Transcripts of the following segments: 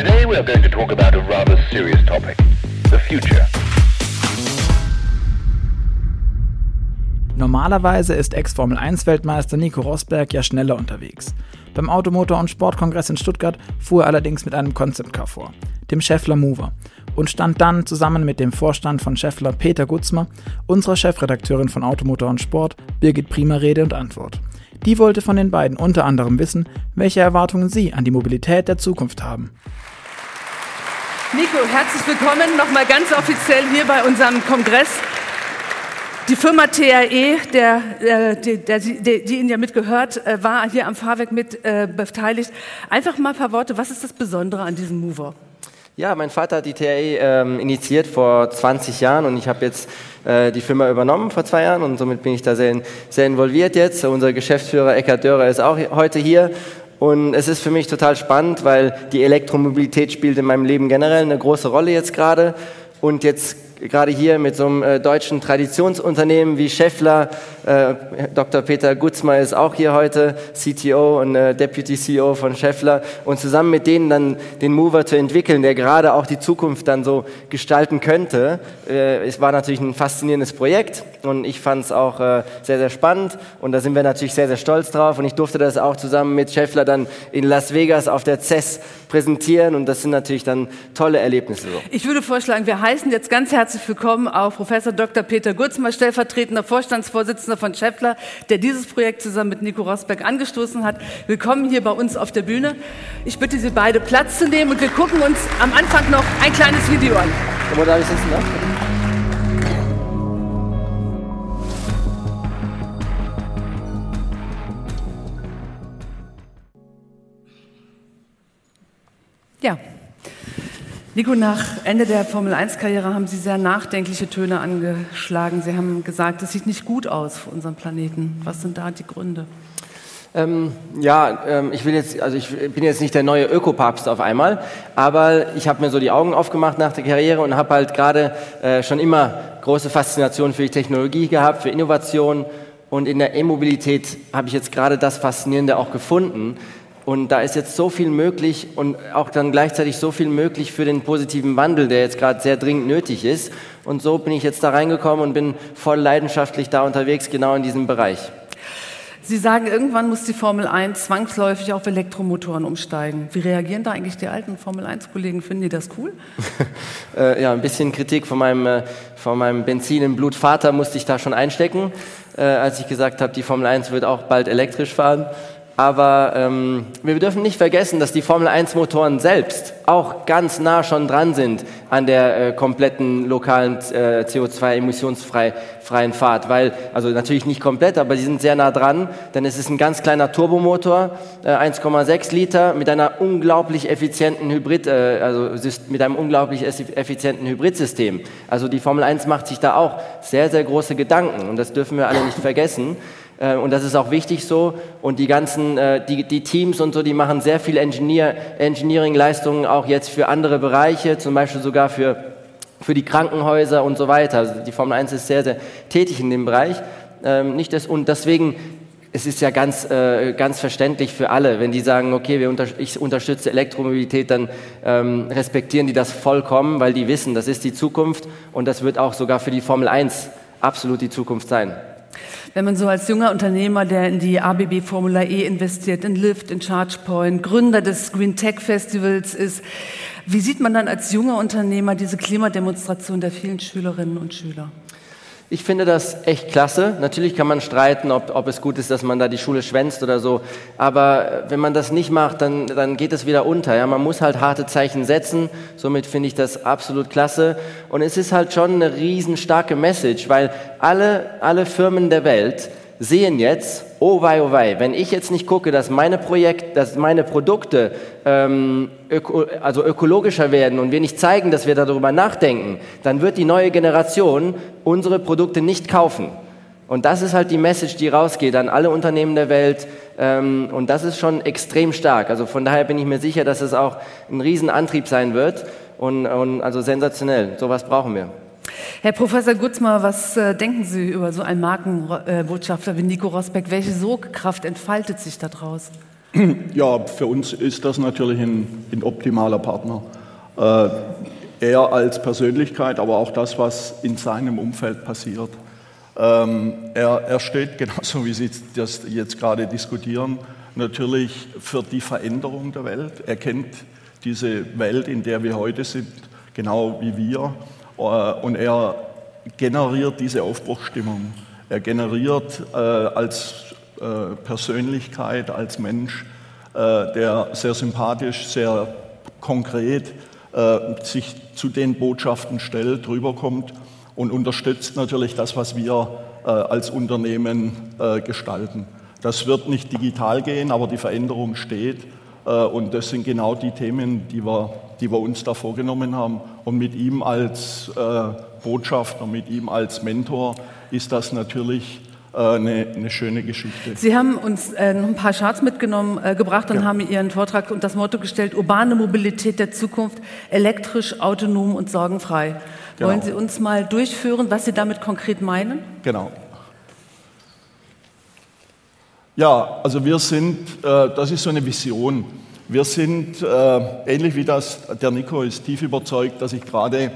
Today we are going to talk about a rather serious topic, the future. Normalerweise ist Ex-Formel-1-Weltmeister Nico Rosberg ja schneller unterwegs. Beim Automotor- und Sportkongress in Stuttgart fuhr er allerdings mit einem Concept Car vor, dem Scheffler Mover, und stand dann zusammen mit dem Vorstand von Scheffler Peter Gutzmer, unserer Chefredakteurin von Automotor und Sport Birgit Prima Rede und Antwort. Die wollte von den beiden unter anderem wissen, welche Erwartungen sie an die Mobilität der Zukunft haben. Nico, herzlich willkommen nochmal ganz offiziell hier bei unserem Kongress. Die Firma TRE, der, äh, der, der, die Ihnen ja mitgehört, äh, war hier am Fahrwerk mit äh, beteiligt. Einfach mal ein paar Worte, was ist das Besondere an diesem Mover? Ja, mein Vater hat die TRE ähm, initiiert vor 20 Jahren und ich habe jetzt äh, die Firma übernommen vor zwei Jahren und somit bin ich da sehr, sehr involviert jetzt. Unser Geschäftsführer Eckhard Dörer ist auch heute hier und es ist für mich total spannend, weil die Elektromobilität spielt in meinem Leben generell eine große Rolle jetzt gerade. Und jetzt gerade hier mit so einem äh, deutschen Traditionsunternehmen wie Scheffler. Äh, Dr. Peter Gutzmer ist auch hier heute, CTO und äh, Deputy CEO von Scheffler. Und zusammen mit denen dann den Mover zu entwickeln, der gerade auch die Zukunft dann so gestalten könnte, es war natürlich ein faszinierendes Projekt und ich fand es auch sehr, sehr spannend. Und da sind wir natürlich sehr, sehr stolz drauf. Und ich durfte das auch zusammen mit Scheffler dann in Las Vegas auf der CES präsentieren. Und das sind natürlich dann tolle Erlebnisse. Ich würde vorschlagen, wir heißen jetzt ganz herzlich herzlich willkommen auch Professor Dr. Peter Gutzmer, stellvertretender Vorstandsvorsitzender von Scheffler, der dieses Projekt zusammen mit Nico Rosberg angestoßen hat. Willkommen hier bei uns auf der Bühne. Ich bitte Sie beide Platz zu nehmen und wir gucken uns am Anfang noch ein kleines Video an. Wo darf ich sitzen? Ne? Ja, Nico, nach Ende der Formel-1-Karriere haben Sie sehr nachdenkliche Töne angeschlagen. Sie haben gesagt, es sieht nicht gut aus für unseren Planeten. Was sind da die Gründe? Ähm, ja, ähm, ich will jetzt, also ich bin jetzt nicht der neue Ökopapst auf einmal, aber ich habe mir so die Augen aufgemacht nach der Karriere und habe halt gerade äh, schon immer große Faszination für die Technologie gehabt, für Innovation und in der E-Mobilität habe ich jetzt gerade das Faszinierende auch gefunden, und da ist jetzt so viel möglich und auch dann gleichzeitig so viel möglich für den positiven Wandel, der jetzt gerade sehr dringend nötig ist. Und so bin ich jetzt da reingekommen und bin voll leidenschaftlich da unterwegs, genau in diesem Bereich. Sie sagen, irgendwann muss die Formel 1 zwangsläufig auf Elektromotoren umsteigen. Wie reagieren da eigentlich die alten Formel 1-Kollegen? Finden die das cool? äh, ja, ein bisschen Kritik von meinem, äh, von meinem Benzin im Blutvater musste ich da schon einstecken, äh, als ich gesagt habe, die Formel 1 wird auch bald elektrisch fahren. Aber ähm, wir dürfen nicht vergessen, dass die Formel-1-Motoren selbst auch ganz nah schon dran sind an der äh, kompletten lokalen äh, CO2-emissionsfreien Fahrt. Weil, also natürlich nicht komplett, aber sie sind sehr nah dran, denn es ist ein ganz kleiner Turbomotor, äh, 1,6 Liter mit einer unglaublich effizienten Hybrid, äh, also mit einem unglaublich effizienten Hybridsystem. Also die Formel 1 macht sich da auch sehr, sehr große Gedanken und das dürfen wir alle nicht vergessen. Äh, und das ist auch wichtig so. Und die ganzen, äh, die, die Teams und so, die machen sehr viel Engineer, Engineering-Leistungen auch jetzt für andere Bereiche, zum Beispiel sogar für, für die Krankenhäuser und so weiter. Also die Formel 1 ist sehr, sehr tätig in dem Bereich. Ähm, nicht das, und deswegen, es ist ja ganz, äh, ganz verständlich für alle, wenn die sagen, okay, wir unter, ich unterstütze Elektromobilität, dann ähm, respektieren die das vollkommen, weil die wissen, das ist die Zukunft und das wird auch sogar für die Formel 1 absolut die Zukunft sein. Wenn man so als junger Unternehmer, der in die ABB Formula E investiert, in Lyft, in ChargePoint, Gründer des Green Tech Festivals ist, wie sieht man dann als junger Unternehmer diese Klimademonstration der vielen Schülerinnen und Schüler? Ich finde das echt klasse. Natürlich kann man streiten, ob, ob es gut ist, dass man da die Schule schwänzt oder so. Aber wenn man das nicht macht, dann, dann geht es wieder unter. Ja? Man muss halt harte Zeichen setzen. Somit finde ich das absolut klasse. Und es ist halt schon eine riesenstarke Message, weil alle, alle Firmen der Welt sehen jetzt, oh wei, oh wei, wenn ich jetzt nicht gucke, dass meine Projekt, dass meine Produkte ähm, öko, also ökologischer werden und wir nicht zeigen, dass wir darüber nachdenken, dann wird die neue Generation unsere Produkte nicht kaufen. Und das ist halt die Message, die rausgeht an alle Unternehmen der Welt. Ähm, und das ist schon extrem stark. Also von daher bin ich mir sicher, dass es auch ein Riesenantrieb sein wird. Und, und also sensationell. Sowas brauchen wir. Herr Professor Gutzmer, was äh, denken Sie über so einen Markenbotschafter wie Nico Rosbeck? Welche Sogkraft entfaltet sich daraus? Ja, für uns ist das natürlich ein, ein optimaler Partner. Äh, er als Persönlichkeit, aber auch das, was in seinem Umfeld passiert. Ähm, er, er steht genauso, wie Sie das jetzt gerade diskutieren, natürlich für die Veränderung der Welt. Er kennt diese Welt, in der wir heute sind, genau wie wir. Äh, und er generiert diese Aufbruchsstimmung. Er generiert äh, als äh, Persönlichkeit, als Mensch, äh, der sehr sympathisch, sehr konkret äh, sich zu den Botschaften stellt, rüberkommt und unterstützt natürlich das, was wir als Unternehmen gestalten. Das wird nicht digital gehen, aber die Veränderung steht. Und das sind genau die Themen, die wir, die wir uns da vorgenommen haben. Und mit ihm als Botschafter, mit ihm als Mentor ist das natürlich eine, äh, eine, schöne Geschichte. Sie haben uns äh, noch ein paar Charts mitgenommen, äh, gebracht und ja. haben Ihren Vortrag und das Motto gestellt, urbane Mobilität der Zukunft, elektrisch, autonom und sorgenfrei. Genau. Wollen Sie uns mal durchführen, was Sie damit konkret meinen? Genau. Ja, also wir sind, äh, das ist so eine Vision. Wir sind, äh, ähnlich wie das, der Nico ist tief überzeugt, dass sich gerade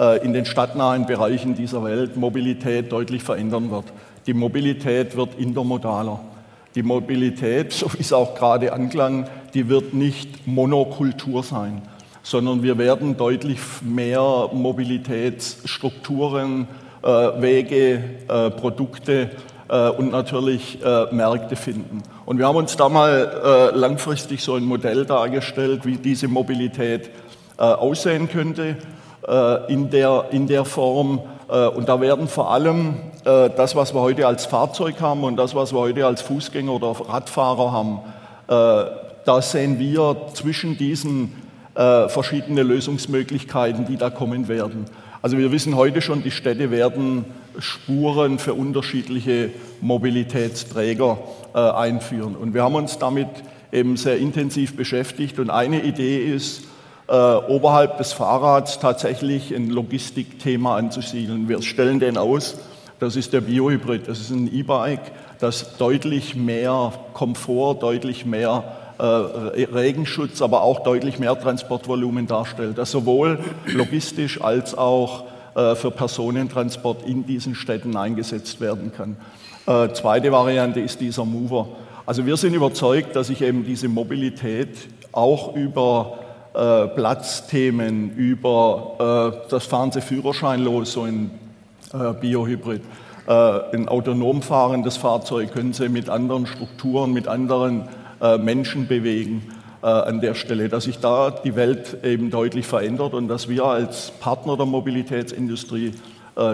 äh, in den stadtnahen Bereichen dieser Welt Mobilität deutlich verändern wird. Die Mobilität wird intermodaler. Die Mobilität, so wie es auch gerade anklang, die wird nicht Monokultur sein, sondern wir werden deutlich mehr Mobilitätsstrukturen, äh, Wege, äh, Produkte äh, und natürlich äh, Märkte finden. Und wir haben uns da mal äh, langfristig so ein Modell dargestellt, wie diese Mobilität äh, aussehen könnte in, der, in der Form. Und da werden vor allem äh, das, was wir heute als Fahrzeug haben und das, was wir heute als Fußgänger oder Radfahrer haben, äh, da sehen wir zwischen diesen äh, verschiedene Lösungsmöglichkeiten, die da kommen werden. Also wir wissen heute schon, die Städte werden Spuren für unterschiedliche Mobilitätsträger einführen. Und wir haben uns damit eben sehr intensiv beschäftigt. Und eine Idee ist, oberhalb des Fahrrads tatsächlich ein Logistikthema anzusiedeln. Wir stellen den aus das ist der Biohybrid. Das ist ein E-Bike, das deutlich mehr Komfort, deutlich mehr äh, Regenschutz, aber auch deutlich mehr Transportvolumen darstellt, das sowohl logistisch als auch äh, für Personentransport in diesen Städten eingesetzt werden kann. Äh, zweite Variante ist dieser Mover. Also wir sind überzeugt, dass sich eben diese Mobilität auch über äh, Platzthemen, über äh, das fahren Sie führerscheinlos, so in äh, Biohybrid. Äh, ein autonom fahrendes Fahrzeug können Sie mit anderen Strukturen, mit anderen äh, Menschen bewegen an der Stelle, dass sich da die Welt eben deutlich verändert und dass wir als Partner der Mobilitätsindustrie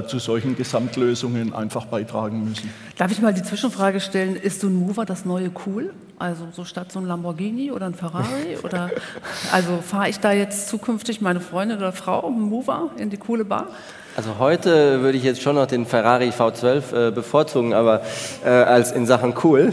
zu solchen Gesamtlösungen einfach beitragen müssen. Darf ich mal die Zwischenfrage stellen, ist so ein Mover das neue cool? Also so statt so ein Lamborghini oder ein Ferrari? oder also fahre ich da jetzt zukünftig meine Freundin oder Frau einen Mover in die coole Bar? Also heute würde ich jetzt schon noch den Ferrari V12 äh, bevorzugen, aber äh, als in Sachen cool.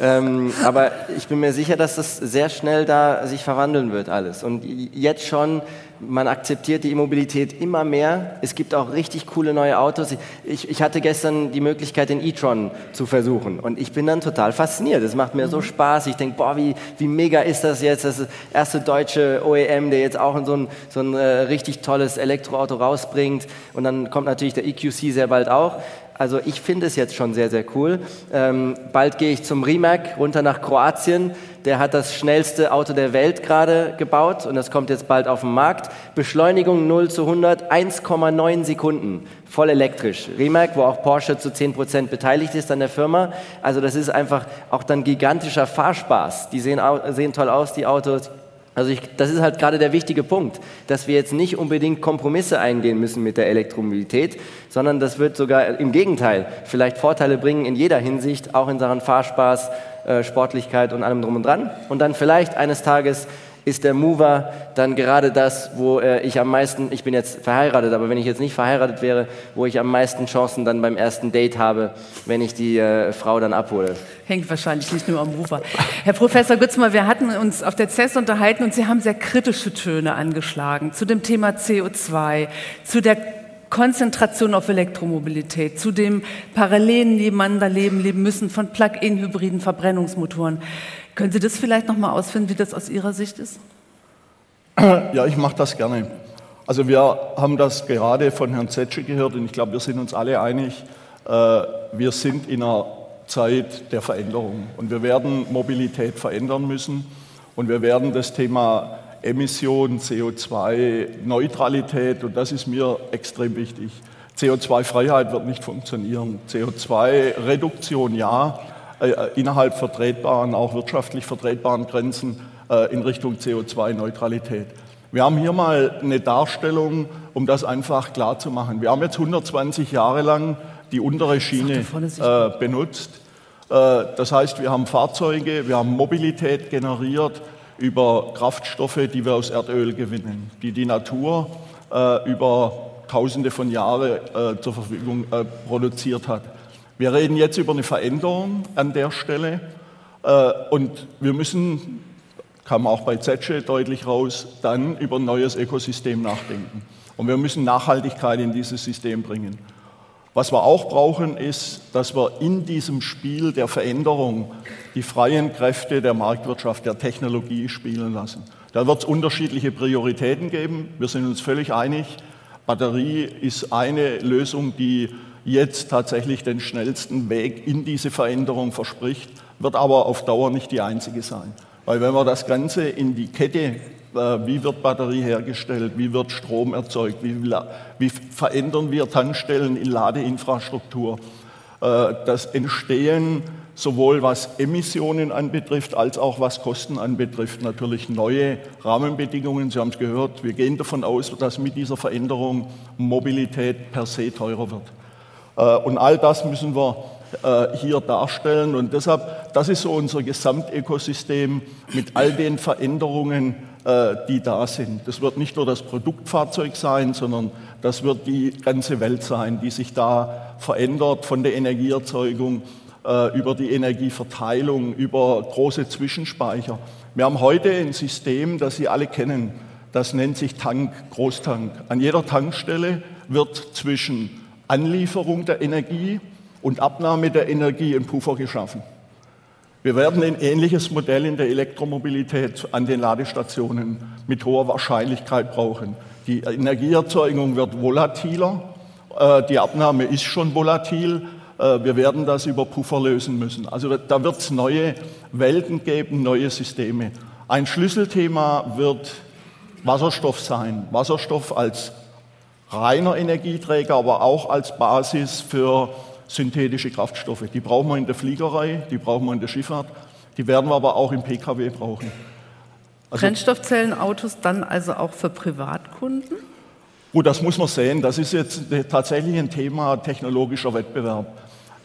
Ähm, aber ich bin mir sicher, dass das sehr schnell da sich verwandeln wird alles. Und jetzt schon man akzeptiert die Immobilität immer mehr. Es gibt auch richtig coole neue Autos. Ich, ich hatte gestern die Möglichkeit, den e-tron zu versuchen und ich bin dann total fasziniert. Es macht mir so mhm. Spaß. Ich denke, boah, wie, wie mega ist das jetzt? Das erste deutsche OEM, der jetzt auch so ein, so ein äh, richtig tolles Elektroauto rausbringt. Und dann kommt natürlich der EQC sehr bald auch. Also ich finde es jetzt schon sehr, sehr cool. Ähm, bald gehe ich zum Rimac runter nach Kroatien. Der hat das schnellste Auto der Welt gerade gebaut und das kommt jetzt bald auf den Markt. Beschleunigung 0 zu 100, 1,9 Sekunden, voll elektrisch. Rimac, wo auch Porsche zu 10% beteiligt ist an der Firma. Also das ist einfach auch dann gigantischer Fahrspaß. Die sehen, sehen toll aus, die Autos. Also ich, das ist halt gerade der wichtige Punkt, dass wir jetzt nicht unbedingt Kompromisse eingehen müssen mit der Elektromobilität, sondern das wird sogar im Gegenteil vielleicht Vorteile bringen in jeder Hinsicht, auch in Sachen Fahrspaß, äh, Sportlichkeit und allem drum und dran. Und dann vielleicht eines Tages ist der Mover dann gerade das, wo äh, ich am meisten, ich bin jetzt verheiratet, aber wenn ich jetzt nicht verheiratet wäre, wo ich am meisten Chancen dann beim ersten Date habe, wenn ich die äh, Frau dann abhole. Hängt wahrscheinlich nicht nur am Mover. Herr Professor Gützmer, wir hatten uns auf der CES unterhalten und Sie haben sehr kritische Töne angeschlagen zu dem Thema CO2, zu der Konzentration auf Elektromobilität, zu dem parallelen Nebeneinanderleben leben müssen von Plug-in-hybriden Verbrennungsmotoren. Können Sie das vielleicht noch mal ausfinden, wie das aus Ihrer Sicht ist? Ja, ich mache das gerne. Also wir haben das gerade von Herrn Zetsche gehört und ich glaube, wir sind uns alle einig, äh, wir sind in einer Zeit der Veränderung und wir werden Mobilität verändern müssen und wir werden das Thema Emission, CO2-Neutralität, und das ist mir extrem wichtig. CO2-Freiheit wird nicht funktionieren. CO2-Reduktion ja, innerhalb vertretbaren, auch wirtschaftlich vertretbaren Grenzen äh, in Richtung CO2-Neutralität. Wir haben hier mal eine Darstellung, um das einfach klar zu machen. Wir haben jetzt 120 Jahre lang die untere Schiene äh, benutzt. Äh, das heißt, wir haben Fahrzeuge, wir haben Mobilität generiert über Kraftstoffe, die wir aus Erdöl gewinnen, die die Natur äh, über Tausende von Jahren äh, zur Verfügung äh, produziert hat. Wir reden jetzt über eine Veränderung an der Stelle äh, und wir müssen, kam auch bei Zetsche deutlich raus, dann über ein neues Ökosystem nachdenken. Und wir müssen Nachhaltigkeit in dieses System bringen. Was wir auch brauchen, ist, dass wir in diesem Spiel der Veränderung die freien Kräfte der Marktwirtschaft, der Technologie spielen lassen. Da wird es unterschiedliche Prioritäten geben. Wir sind uns völlig einig. Batterie ist eine Lösung, die jetzt tatsächlich den schnellsten Weg in diese Veränderung verspricht, wird aber auf Dauer nicht die einzige sein. Weil wenn wir das Ganze in die Kette äh, wie wird Batterie hergestellt, wie wird Strom erzeugt, wie, verändern wir Tankstellen in Ladeinfrastruktur. Äh, das Entstehen sowohl was Emissionen anbetrifft, als auch was Kosten anbetrifft, natürlich neue Rahmenbedingungen. Sie haben es gehört, wir gehen davon aus, dass mit dieser Veränderung Mobilität per se teurer wird. Äh, und all das müssen wir hier darstellen. Und deshalb, das ist so unser Gesamtökosystem mit all den Veränderungen, äh, die da sind. Das wird nicht nur das Produktfahrzeug sein, sondern das wird die ganze Welt sein, die sich da verändert von der Energieerzeugung äh, über die Energieverteilung, über große Zwischenspeicher. Wir haben heute ein System, das Sie alle kennen. Das nennt sich Tank, Großtank. An jeder Tankstelle wird zwischen Anlieferung der Energie und Abnahme der Energie ein Puffer geschaffen. Wir werden ein ähnliches Modell in der Elektromobilität an den Ladestationen mit hoher Wahrscheinlichkeit brauchen. Die Energieerzeugung wird volatiler, äh, die Abnahme ist schon volatil, äh, wir werden das über Puffer lösen müssen. Also da wird es neue Welten geben, neue Systeme. Ein Schlüsselthema wird Wasserstoff sein. Wasserstoff als reiner Energieträger, aber auch als Basis für synthetische Kraftstoffe. Die brauchen wir in der Fliegerei, die brauchen wir in der Schifffahrt, die werden wir aber auch im Pkw brauchen. Also, Brennstoffzellenautos dann also auch für Privatkunden? Gut, das muss man sehen. Das ist jetzt tatsächlich ein Thema technologischer Wettbewerb.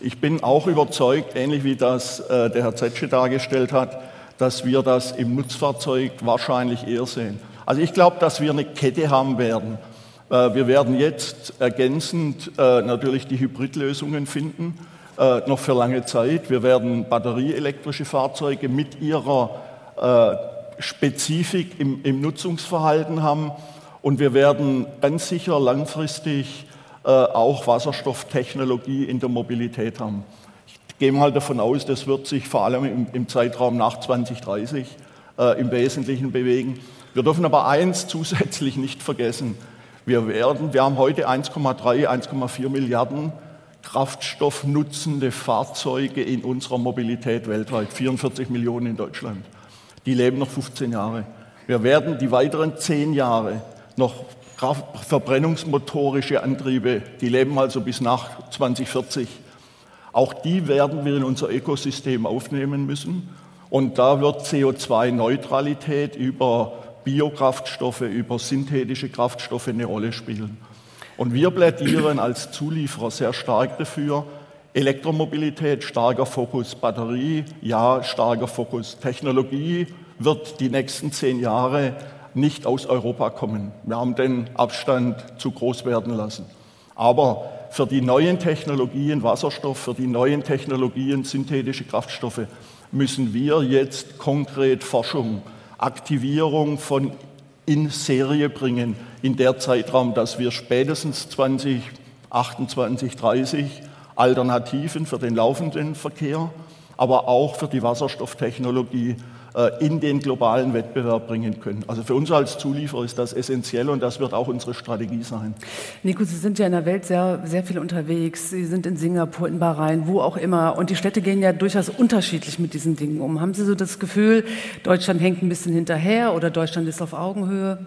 Ich bin auch überzeugt, ähnlich wie das äh, der Herr Zetsche dargestellt hat, dass wir das im Nutzfahrzeug wahrscheinlich eher sehen. Also ich glaube, dass wir eine Kette haben werden wir werden jetzt ergänzend äh, natürlich die Hybridlösungen finden, äh, noch für lange Zeit. Wir werden batterieelektrische Fahrzeuge mit ihrer Spezifik im, im Nutzungsverhalten haben und wir werden ganz sicher langfristig auch Wasserstofftechnologie in der Mobilität haben. Ich gehe mal davon aus, das wird sich vor allem im, im Zeitraum nach 2030 äh, im Wesentlichen bewegen. Wir dürfen aber eins zusätzlich nicht vergessen. Wir, werden, wir haben heute 1,3, 1,4 Milliarden kraftstoffnutzende Fahrzeuge in unserer Mobilität weltweit, 44 Millionen in Deutschland. Die leben noch 15 Jahre. Wir werden die weiteren 10 Jahre noch verbrennungsmotorische Antriebe, die leben also bis nach 2040. Auch die werden wir in unser Ökosystem aufnehmen müssen. Und da wird CO2-Neutralität über Biokraftstoffe, über synthetische Kraftstoffe eine Rolle spielen. Und wir plädieren als Zulieferer sehr stark dafür, Elektromobilität, starker Fokus, Batterie, ja, starker Fokus. Technologie wird die nächsten zehn Jahre nicht aus Europa kommen. Wir haben den Abstand zu groß werden lassen. Aber für die neuen Technologien Wasserstoff, für die neuen Technologien synthetische Kraftstoffe müssen wir jetzt konkret Forschung Aktivierung von in Serie bringen in der Zeitraum, dass wir spätestens 2028, 30 Alternativen für den laufenden Verkehr, aber auch für die Wasserstofftechnologie in den globalen Wettbewerb bringen können. Also für uns als Zulieferer ist das essentiell und das wird auch unsere Strategie sein. Nico, Sie sind ja in der Welt sehr, sehr viel unterwegs. Sie sind in Singapur, in Bahrain, wo auch immer. Und die Städte gehen ja durchaus unterschiedlich mit diesen Dingen um. Haben Sie so das Gefühl, Deutschland hängt ein bisschen hinterher oder Deutschland ist auf Augenhöhe?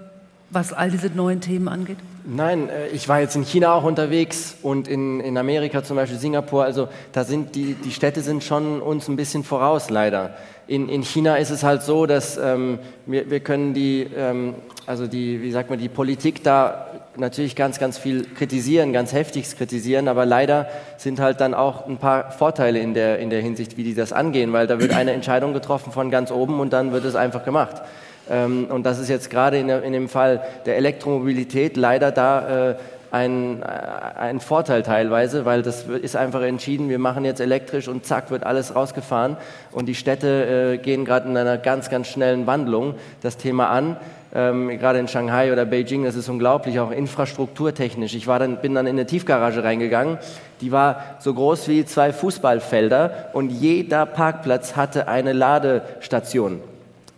was all diese neuen Themen angeht? Nein, äh, ich war jetzt in China auch unterwegs und in, in Amerika zum Beispiel Singapur. Also da sind die, die Städte sind schon uns ein bisschen voraus, leider. In, in China ist es halt so, dass ähm, wir, wir können die, ähm, also die, wie sagt man, die Politik da natürlich ganz, ganz viel kritisieren, ganz heftig kritisieren, aber leider sind halt dann auch ein paar Vorteile in der, in der Hinsicht, wie die das angehen, weil da wird eine Entscheidung getroffen von ganz oben und dann wird es einfach gemacht. Ähm, und das ist jetzt gerade in, in, dem Fall der Elektromobilität leider da äh, ein, ein Vorteil teilweise, weil das ist einfach entschieden, wir machen jetzt elektrisch und zack wird alles rausgefahren und die Städte äh, gehen gerade in einer ganz, ganz schnellen Wandlung das Thema an. Ähm, gerade in Shanghai oder Beijing, das ist unglaublich, auch infrastrukturtechnisch. Ich war dann, bin dann in eine Tiefgarage reingegangen, die war so groß wie zwei Fußballfelder und jeder Parkplatz hatte eine Ladestation.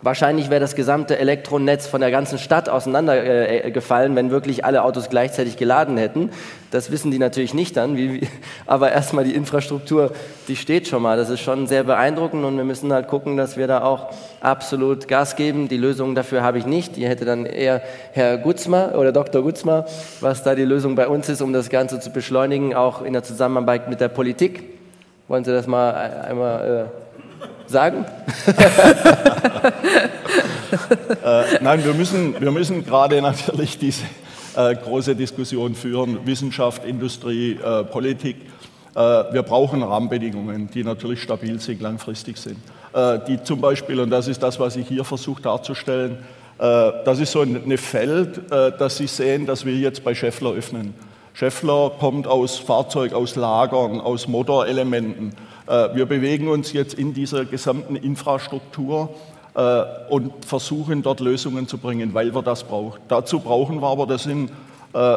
Wahrscheinlich wäre das gesamte Elektronetz von der ganzen Stadt auseinandergefallen, äh, wenn wirklich alle Autos gleichzeitig geladen hätten. Das wissen die natürlich nicht dann, wie, wie, aber erstmal die Infrastruktur, die steht schon mal. Das ist schon sehr beeindruckend und wir müssen halt gucken, dass wir da auch absolut Gas geben. Die Lösung dafür habe ich nicht. Die hätte dann eher Herr Gutzmer oder Dr. Gutzmer, was da die Lösung bei uns ist, um das Ganze zu beschleunigen, auch in der Zusammenarbeit mit der Politik. Wollen Sie das mal einmal äh, sagen? äh, nein, wir müssen, wir müssen gerade natürlich diese äh, große Diskussion führen, Wissenschaft, Industrie, äh, Politik. Äh, wir brauchen Rahmenbedingungen, die natürlich stabil sind, langfristig sind. Äh, die zum Beispiel, und das ist das, was ich hier versuche darzustellen, äh, das ist so ein Feld, das Sie sehen, dass wir jetzt bei Scheffler öffnen. Scheffler kommt aus Fahrzeug, aus Lagern, aus Motorelementen. Äh, wir bewegen uns jetzt in dieser gesamten Infrastruktur äh, und versuchen dort Lösungen zu bringen, weil wir das brauchen. Dazu brauchen wir aber, das sind äh,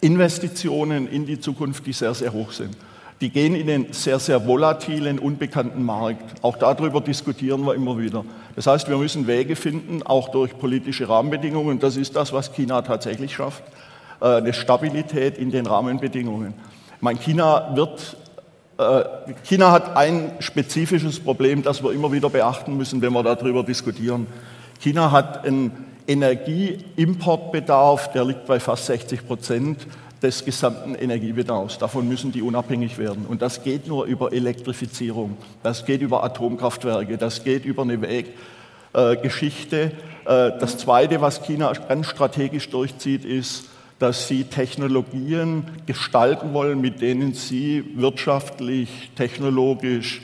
Investitionen in die Zukunft, die sehr, sehr hoch sind. Die gehen in einen sehr, sehr volatilen, unbekannten Markt. Auch darüber diskutieren wir immer wieder. Das heißt, wir müssen Wege finden, auch durch politische Rahmenbedingungen. Das ist das, was China tatsächlich schafft. Eine Stabilität in den Rahmenbedingungen. Mein China wird China hat ein spezifisches Problem, das wir immer wieder beachten müssen, wenn wir darüber diskutieren. China hat einen Energieimportbedarf, der liegt bei fast 60 Prozent des gesamten Energiebedarfs. Davon müssen die unabhängig werden. Und das geht nur über Elektrifizierung, das geht über Atomkraftwerke, das geht über eine Weggeschichte. Äh, das Zweite, was China ganz strategisch durchzieht, ist, dass sie Technologien gestalten wollen, mit denen sie wirtschaftlich, technologisch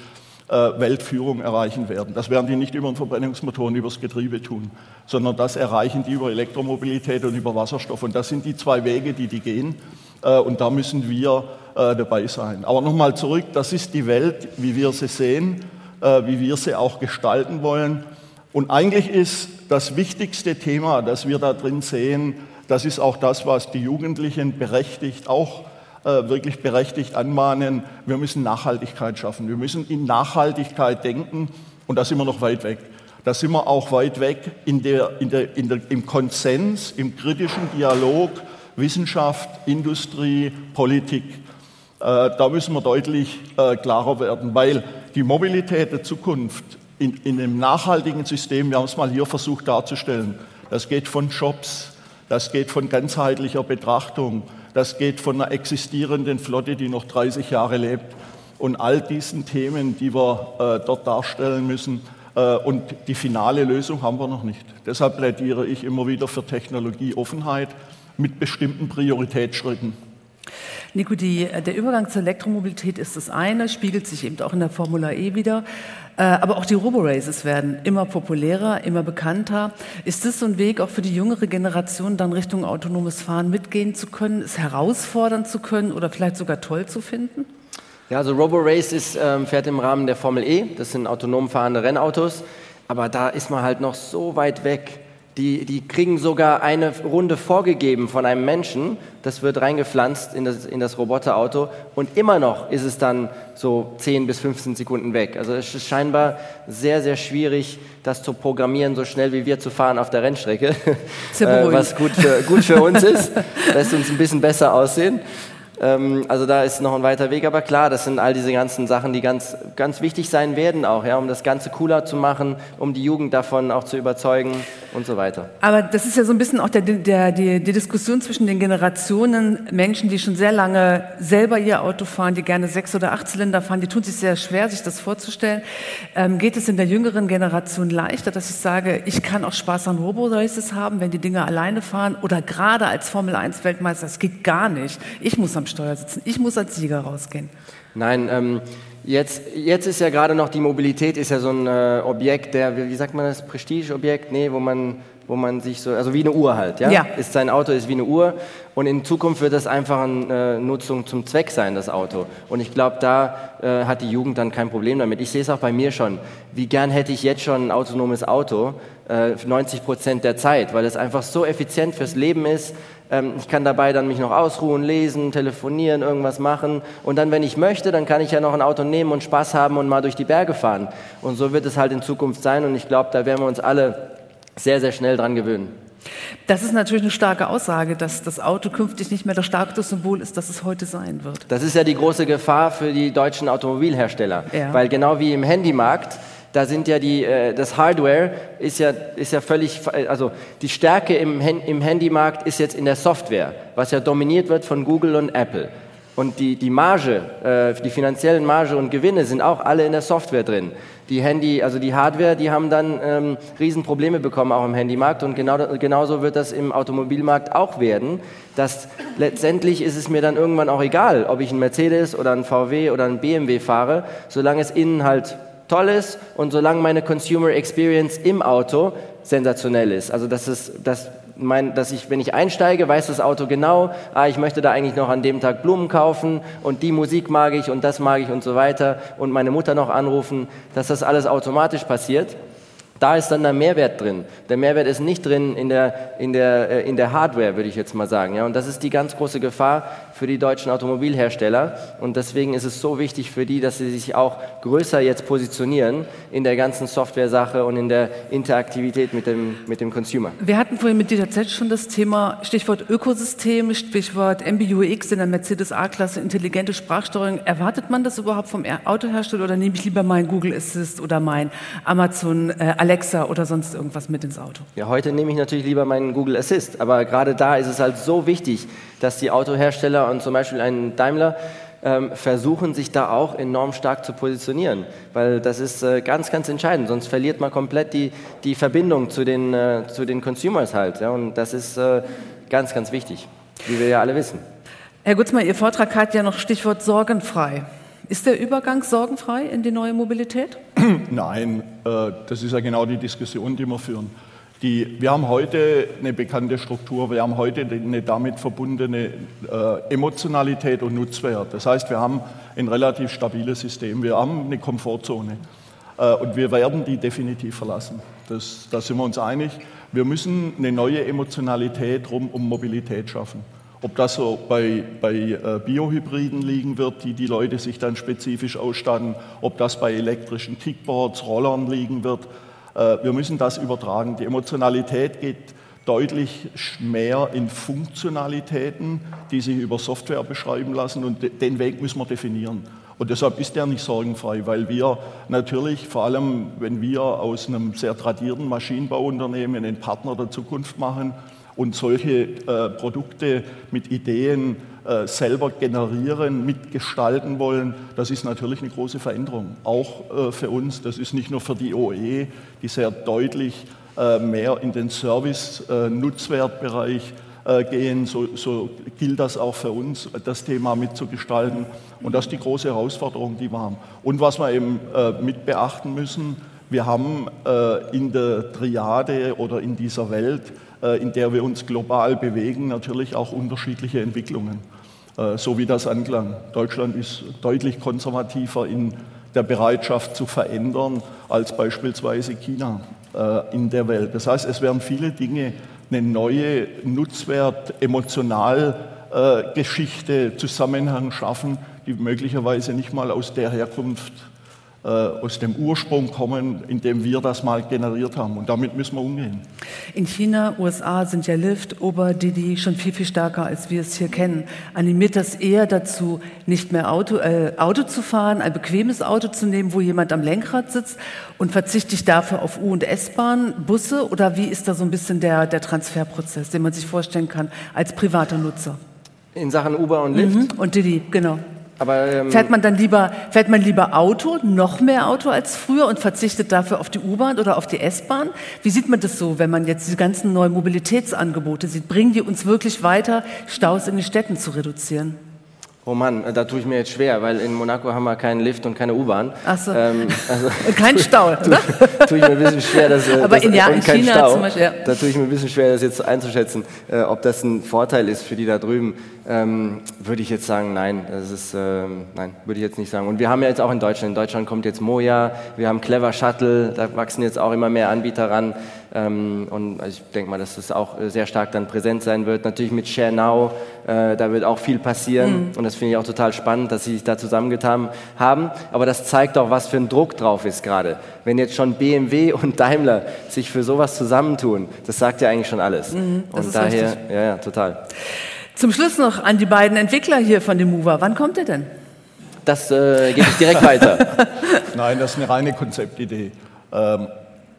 äh, Weltführung erreichen werden. Das werden die nicht über einen Verbrennungsmotor übers Getriebe tun, sondern das erreichen die über Elektromobilität und über Wasserstoff. Und das sind die zwei Wege, die die gehen. Äh, und da müssen wir äh, dabei sein. Aber nochmal zurück, das ist die Welt, wie wir sie sehen, äh, wie wir sie auch gestalten wollen. Und eigentlich ist das wichtigste Thema, das wir da drin sehen, das ist auch das, was die Jugendlichen berechtigt, auch äh, wirklich berechtigt anmahnen. Wir müssen Nachhaltigkeit schaffen. Wir müssen in Nachhaltigkeit denken und da sind wir noch weit weg. Da sind wir auch weit weg in der, in der, in der, im Konsens, im kritischen Dialog Wissenschaft, Industrie, Politik. Äh, da müssen wir deutlich äh, klarer werden, weil die Mobilität der Zukunft in, in einem nachhaltigen System, wir haben es mal hier versucht darzustellen, das geht von Jobs das geht von ganzheitlicher Betrachtung. Das geht von einer existierenden Flotte, die noch 30 Jahre lebt. Und all diesen Themen, die wir äh, dort darstellen müssen. Äh, und die finale Lösung haben wir noch nicht. Deshalb plädiere ich immer wieder für Technologieoffenheit mit bestimmten Prioritätsschritten. Nico, die, äh, der Übergang zur Elektromobilität ist das eine, spiegelt sich eben auch in der Formula E wieder. Äh, aber auch die Roboraces werden immer populärer, immer bekannter. Ist das so ein Weg, auch für die jüngere Generation dann Richtung autonomes Fahren mitgehen zu können, es herausfordern zu können oder vielleicht sogar toll zu finden? Ja, also Roborace ist, ähm, fährt im Rahmen der Formel E. Das sind autonom fahrende Rennautos. Aber da ist man halt noch so weit weg Die, die kriegen sogar eine Runde vorgegeben von einem Menschen, das wird reingepflanzt in das, in das Roboterauto und immer noch ist es dann so 10 bis 15 Sekunden weg. Also es ist scheinbar sehr, sehr schwierig, das zu programmieren, so schnell wie wir zu fahren auf der Rennstrecke, äh, was gut für, gut für uns ist, lässt uns ein bisschen besser aussehen. Ähm, also da ist noch ein weiter Weg, aber klar, das sind all diese ganzen Sachen, die ganz, ganz wichtig sein werden auch, ja, um das Ganze cooler zu machen, um die Jugend davon auch zu überzeugen und so weiter. Aber das ist ja so ein bisschen auch der, der, die, die Diskussion zwischen den Generationen Menschen, die schon sehr lange selber ihr Auto fahren, die gerne sechs oder acht Zylinder fahren, die tun sich sehr schwer, sich das vorzustellen. Ähm, geht es in der jüngeren Generation leichter, dass ich sage, ich kann auch Spaß an Robo-Races haben, wenn die Dinge alleine fahren oder gerade als Formel-1-Weltmeister, das geht gar nicht. Ich muss am Steuer sitzen. Ich muss als Sieger rausgehen. Nein, ähm, jetzt, jetzt ist ja gerade noch die Mobilität ist ja so ein äh, Objekt, der, wie sagt man das, Prestigeobjekt? Nee, wo man, wo man sich so, also wie eine Uhr halt, ja? ja. Ist sein Auto ist wie eine Uhr und in Zukunft wird das einfach eine äh, Nutzung zum Zweck sein, das Auto. Und ich glaube, da äh, hat die Jugend dann kein Problem damit. Ich sehe es auch bei mir schon. Wie gern hätte ich jetzt schon ein autonomes Auto, äh, 90 Prozent der Zeit, weil es einfach so effizient fürs Leben ist. Ähm, ich kann dabei dann mich noch ausruhen, lesen, telefonieren, irgendwas machen. Und dann, wenn ich möchte, dann kann ich ja noch ein Auto nehmen und Spaß haben und mal durch die Berge fahren. Und so wird es halt in Zukunft sein. Und ich glaube, da werden wir uns alle sehr, sehr schnell dran gewöhnen. Das ist natürlich eine starke Aussage, dass das Auto künftig nicht mehr das Statussymbol ist, das es heute sein wird. Das ist ja die große Gefahr für die deutschen Automobilhersteller. Ja. Weil genau wie im Handymarkt da sind ja die, äh, das Hardware ist ja, ist ja völlig, also die Stärke im, im Handymarkt ist jetzt in der Software, was ja dominiert wird von Google und Apple. Und die, die Marge, äh, die finanziellen Marge und Gewinne sind auch alle in der Software drin. Die Handy, also die Hardware, die haben dann ähm, Riesenprobleme bekommen, auch im Handymarkt. Und genau, genauso wird das im Automobilmarkt auch werden. Dass letztendlich ist es mir dann irgendwann auch egal, ob ich einen Mercedes oder einen VW oder einen BMW fahre, solange es innen halt toll ist und solange meine Consumer Experience im Auto sensationell ist. Also dass, es, dass, mein, dass ich, wenn ich einsteige, weiß das Auto genau, ah, ich möchte da eigentlich noch an dem Tag Blumen kaufen und die Musik mag ich und das mag ich und so weiter und meine Mutter noch anrufen, dass das alles automatisch passiert. Da ist dann der Mehrwert drin. Der Mehrwert ist nicht drin in der, in der, äh, in der Hardware, würde ich jetzt mal sagen. Ja? Und das ist die ganz große Gefahr für die deutschen Automobilhersteller. Und deswegen ist es so wichtig für die, dass sie sich auch größer jetzt positionieren in der ganzen Software-Sache und in der Interaktivität mit dem, mit dem Consumer. Wir hatten vorhin mit DZ schon das Thema Stichwort Ökosystem, Stichwort MBUX in der Mercedes A-Klasse, intelligente Sprachsteuerung. Erwartet man das überhaupt vom Autohersteller oder nehme ich lieber mein Google Assist oder mein Amazon äh, Alexa oder sonst irgendwas mit ins Auto? Ja, heute nehme ich natürlich lieber meinen Google Assist, aber gerade da ist es halt so wichtig, dass die Autohersteller und zum Beispiel ein Daimler ähm, versuchen, sich da auch enorm stark zu positionieren, weil das ist äh, ganz, ganz entscheidend, sonst verliert man komplett die, die Verbindung zu den, äh, zu den Consumers halt. Ja? Und das ist äh, ganz, ganz wichtig, wie wir ja alle wissen. Herr Gutzmann, Ihr Vortrag hat ja noch Stichwort sorgenfrei. Ist der Übergang sorgenfrei in die neue Mobilität? Nein, äh, das ist ja genau die Diskussion, die wir führen. Die, wir haben heute eine bekannte Struktur, wir haben heute eine damit verbundene äh, Emotionalität und Nutzwert. Das heißt, wir haben ein relativ stabiles System, wir haben eine Komfortzone äh, und wir werden die definitiv verlassen. Das, da sind wir uns einig. Wir müssen eine neue Emotionalität rum um Mobilität schaffen. Ob das so bei, bei äh, Biohybriden liegen wird, die die Leute sich dann spezifisch ausstatten, ob das bei elektrischen Kickboards, Rollern liegen wird. Äh, wir müssen das übertragen. Die Emotionalität geht deutlich mehr in Funktionalitäten, die sich über Software beschreiben lassen und den Weg müssen wir definieren. Und deshalb ist der nicht sorgenfrei, weil wir natürlich, vor allem wenn wir aus einem sehr tradierten Maschinenbauunternehmen einen Partner der Zukunft machen, und solche äh, Produkte mit Ideen äh, selber generieren, mitgestalten wollen, das ist natürlich eine große Veränderung. Auch äh, für uns, das ist nicht nur für die OE, die sehr deutlich äh, mehr in den Service-Nutzwertbereich äh, äh, gehen, so, so, gilt das auch für uns, das Thema mitzugestalten. Und das ist die große Herausforderung, die wir haben. Und was wir eben mit beachten müssen, wir haben in der Triade oder in dieser Welt in der wir uns global bewegen, natürlich auch unterschiedliche Entwicklungen, äh, so wie das anklang. Deutschland ist deutlich konservativer in der Bereitschaft zu verändern als beispielsweise China. äh, in der Welt. Das heißt, es werden viele Dinge eine neue Nutzwert, emotional äh, Geschichte, Zusammenhang schaffen, die möglicherweise nicht mal aus der Herkunft äh, aus dem Ursprung kommen, in dem wir das mal generiert haben. Und damit müssen wir umgehen. In China, USA sind ja Lyft, Uber, Didi schon viel, viel stärker, als wir es hier kennen. Animiert das eher dazu, nicht mehr Auto, äh, Auto zu fahren, ein bequemes Auto zu nehmen, wo jemand am Lenkrad sitzt und verzichte ich dafür auf U- und S-Bahn, Busse? Oder wie ist da so ein bisschen der, der Transferprozess, den man sich vorstellen kann als privater Nutzer? In Sachen Uber und Lyft? Mhm. Und Didi, genau. Aber, ähm, Fährt man dann lieber, fährt man lieber Auto, noch mehr Auto als früher und verzichtet dafür auf die U-Bahn oder auf die S-Bahn? Wie sieht man das so, wenn man jetzt diese ganzen neuen Mobilitätsangebote sieht? Bringen die uns wirklich weiter, Staus in den Städten zu reduzieren? Oh Mann, da tue ich mir jetzt schwer, weil in Monaco haben wir keinen Lift und keine U-Bahn. Ach so. Ähm, also kein Stau, oder? tue ich mir ein bisschen schwer, das, äh, Aber das, in- ja, in China Stau. zum Beispiel, ja. Da tue ich mir ein bisschen schwer, das jetzt einzuschätzen, äh, ob das ein Vorteil ist für die da drüben. Ähm, würde ich jetzt sagen, nein, das ist, ähm, nein, würde ich jetzt nicht sagen. Und wir haben ja jetzt auch in Deutschland, in Deutschland kommt jetzt Moja, wir haben Clever Shuttle, da wachsen jetzt auch immer mehr Anbieter ran. Ähm, und ich denke mal, dass das auch äh, sehr stark dann präsent sein wird. Natürlich mit Share Now, äh, da wird auch viel passieren. Und das finde ich auch total spannend, dass sie sich da zusammengetan haben. Aber das zeigt auch, was für ein Druck drauf ist gerade. Wenn jetzt schon BMW und Daimler sich für sowas zusammentun, das sagt ja eigentlich schon alles. das und ist daher, richtig. ja, ja, total. Zum Schluss noch an die beiden Entwickler hier von dem Mover. Wann kommt ihr denn? Das äh, gebe ich direkt weiter. Nein, das ist eine reine Konzeptidee. Ähm,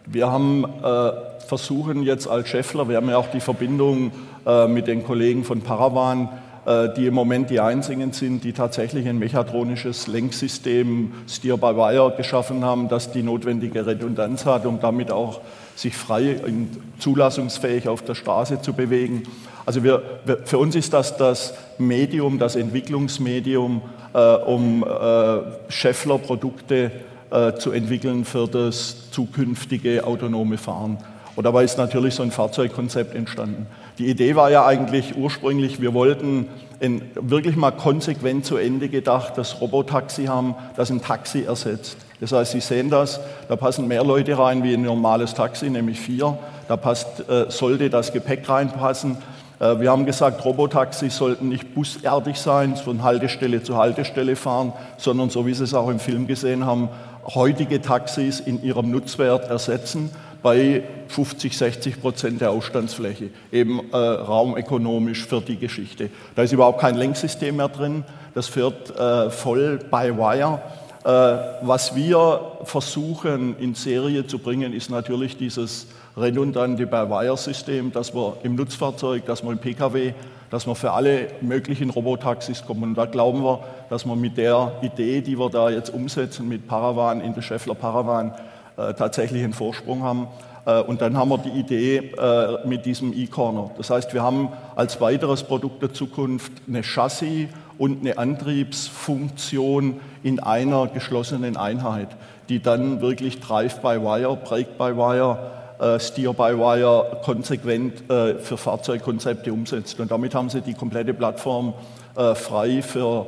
wir haben äh, versuchen jetzt als Scheffler, wir haben ja auch die Verbindung äh, mit den Kollegen von Paravan, äh, die im Moment die einzigen sind, die tatsächlich ein mechatronisches Lenksystem Steer-by-Wire geschaffen haben, das die notwendige Redundanz hat, um damit auch sich frei und zulassungsfähig auf der Straße zu bewegen. Also wir, wir, für uns ist das das Medium, das Entwicklungsmedium, äh, um äh, Scheffler-Produkte äh, zu entwickeln für das zukünftige autonome Fahren. Und dabei ist natürlich so ein Fahrzeugkonzept entstanden. Die Idee war ja eigentlich ursprünglich, wir wollten in, wirklich mal konsequent zu Ende gedacht, das Robotaxi haben, das ein Taxi ersetzt. Das heißt, Sie sehen das, da passen mehr Leute rein wie ein normales Taxi, nämlich vier. Da passt, äh, sollte das Gepäck reinpassen. Äh, wir haben gesagt, Robotaxis sollten nicht busartig sein, von Haltestelle zu Haltestelle fahren, sondern so wie Sie es auch im Film gesehen haben, heutige Taxis in ihrem Nutzwert ersetzen bei 50, 60 Prozent der Ausstandsfläche, eben äh, raumökonomisch für die Geschichte. Da ist überhaupt kein Lenksystem mehr drin, das fährt äh, voll by Wire. Äh, was wir versuchen in Serie zu bringen, ist natürlich dieses redundante By-Wire-System, das wir im Nutzfahrzeug, das wir im Pkw, dass wir für alle möglichen Robotaxis kommen. Und da glauben wir, dass wir mit der Idee, die wir da jetzt umsetzen, mit Paravan, in der Scheffler Paravan, äh, tatsächlich einen Vorsprung haben. Äh, Und dann haben wir die Idee mit diesem E-Corner. Das heißt, wir haben als weiteres Produkt der Zukunft eine Chassis und eine Antriebsfunktion in einer geschlossenen Einheit, die dann wirklich Drive-by-Wire, Brake-by-Wire, äh, Steer-by-Wire konsequent äh, für Fahrzeugkonzepte umsetzt. Und damit haben sie die komplette Plattform äh, frei für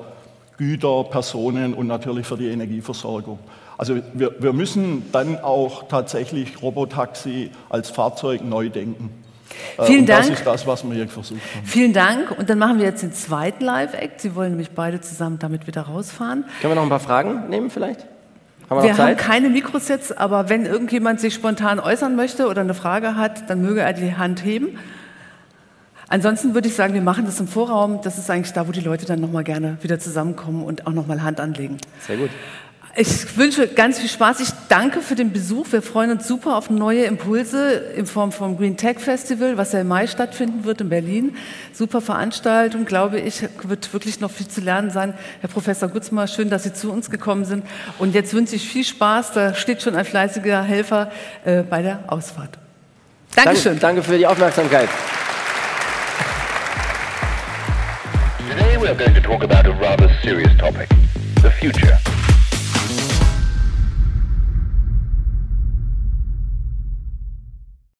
Güter, Personen und natürlich für die Energieversorgung. Also wir, wir müssen dann auch tatsächlich Robotaxi als Fahrzeug neu denken. Äh, Vielen und Dank. Das ist das, was wir hier versucht haben. Vielen Dank. Und dann machen wir jetzt den zweiten Live-Act. Sie wollen nämlich beide zusammen damit wieder rausfahren. Können wir noch ein paar Fragen nehmen vielleicht? Haben wir, Wir haben keine Mikros jetzt, aber wenn irgendjemand sich spontan äußern möchte oder eine Frage hat, dann möge er die Hand heben. Ansonsten würde ich sagen, wir machen das im Vorraum. Das ist eigentlich da, wo die Leute dann nochmal gerne wieder zusammenkommen und auch nochmal Hand anlegen. Sehr gut. Ich wünsche ganz viel Spaß. Ich danke für den Besuch. Wir freuen uns super auf neue Impulse in Form vom Green Tech Festival, was ja im Mai stattfinden wird in Berlin. Super Veranstaltung, glaube ich, wird wirklich noch viel zu lernen sein. Herr Professor Gutzmer, schön, dass Sie zu uns gekommen sind. Und jetzt wünsche ich viel Spaß. Da steht schon ein fleißiger Helfer äh, bei der Ausfahrt. Dankeschön. Danke, danke für die Aufmerksamkeit. Today we are going to talk about a rather serious topic the future.